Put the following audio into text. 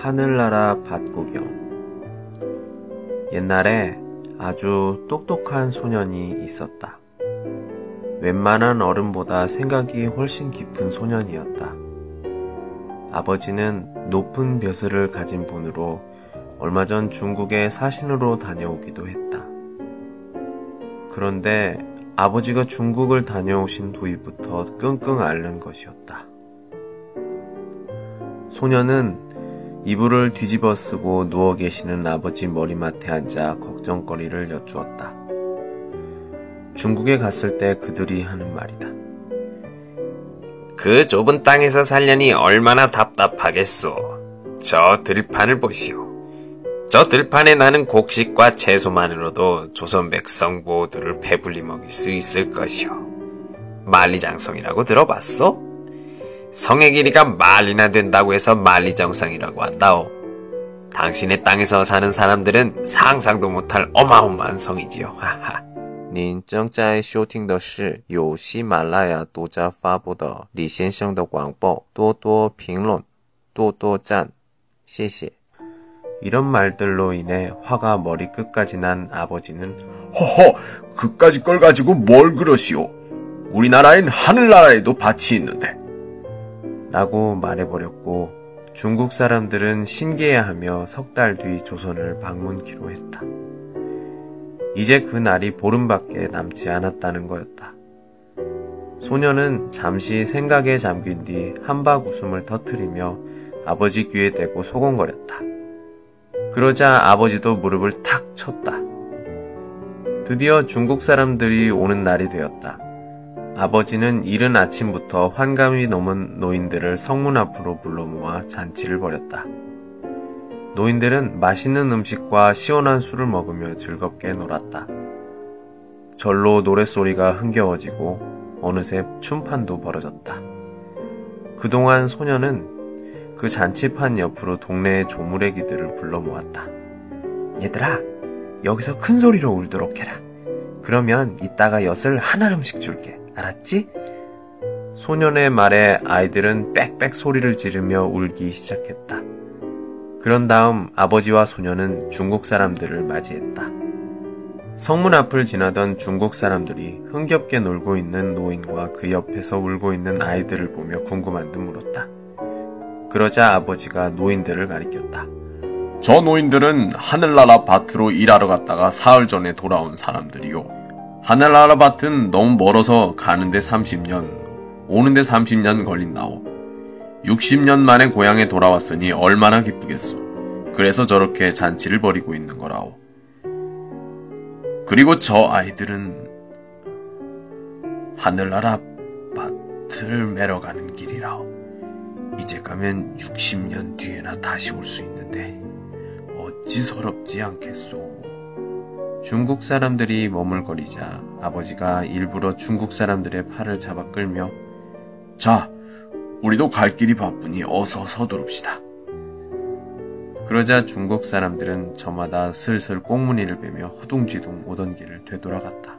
하늘나라 밭구경 옛날에 아주 똑똑한 소년이 있었다. 웬만한 어른보다 생각이 훨씬 깊은 소년이었다. 아버지는 높은 벼슬을 가진 분으로 얼마 전 중국에 사신으로 다녀오기도 했다. 그런데 아버지가 중국을 다녀오신 후부터 끙끙 앓는 것이었다. 소녀는 이불을 뒤집어 쓰고 누워 계시는 아버지 머리맡에 앉아 걱정거리를 여쭈었다. 중국에 갔을 때 그들이 하는 말이다. 그 좁은 땅에서 살려니 얼마나 답답하겠소. 저 들판을 보시오. 저 들판에 나는 곡식과 채소만으로도 조선 백성 모두를 배불리 먹일 수 있을 것이오. 만리장성이라고 들어봤소? 성의 길이가 만리나 된다고 해서 만리정상이라고 한다오. 당신의 땅에서 사는 사람들은 상상도 못할 어마어마한 성이지요. 하하. 您正在收听的是由喜马拉雅独家发布的李先生的广播，多多评论，多多赞，谢谢。 이런 말들로 인해 화가 머리끝까지 난 아버지는 허허, 그까짓 걸 가지고 뭘 그러시오? 우리나라엔 하늘나라에도 밭이 있는데. 라고 말해버렸고 중국 사람들은 신기해하며 석 달 뒤 조선을 방문키로 했다. 이제 그 날이 보름밖에 남지 않았다는 거였다. 소녀는 잠시 생각에 잠긴 뒤 한박 웃음을 터트리며 아버지 귀에 대고 소곤거렸다. 그러자 아버지도 무릎을 탁 쳤다. 드디어 중국 사람들이 오는 날이 되었다. 아버지는 이른 아침부터 환감이 넘은 노인들을 성문 앞으로 불러 모아 잔치를 벌였다. 노인들은 맛있는 음식과 시원한 술을 먹으며 즐겁게 놀았다. 절로 노랫소리가 흥겨워지고 어느새 춤판도 벌어졌다. 그동안 소녀는 그 잔치판 옆으로 동네의 조무래기들을 불러 모았다. 얘들아, 여기서 큰 소리로 울도록 해라. 그러면 이따가 엿을 한 알음씩 줄게. 알았지? 소년의 말에 아이들은 빽빽 소리를 지르며 울기 시작했다. 그런 다음 아버지와 소녀는 중국 사람들을 맞이했다. 성문 앞을 지나던 중국 사람들이 흥겹게 놀고 있는 노인과 그 옆에서 울고 있는 아이들을 보며 궁금한 듯 물었다. 그러자 아버지가 노인들을 가리켰다. 저 노인들은 하늘나라 밭으로 일하러 갔다가 사흘 전에 돌아온 사람들이요. 하늘나라 밭은 너무 멀어서 가는데 30년, 오는데 30년 걸린다오. 60년 만에 고향에 돌아왔으니 얼마나 기쁘겠소. 그래서 저렇게 잔치를 벌이고 있는 거라오. 그리고 저 아이들은 하늘나라 밭을 매러 가는 길이라오. 이제 가면 60년 뒤에나 다시 올 수 있는데 어찌 서럽지 않겠소. 중국 사람들이 머물거리자 아버지가 일부러 중국 사람들의 팔을 잡아 끌며 자, 우리도 갈 길이 바쁘니 어서 서두릅시다. 그러자 중국 사람들은 저마다 슬슬 꽁무니를 베며 허둥지둥 오던 길을 되돌아갔다.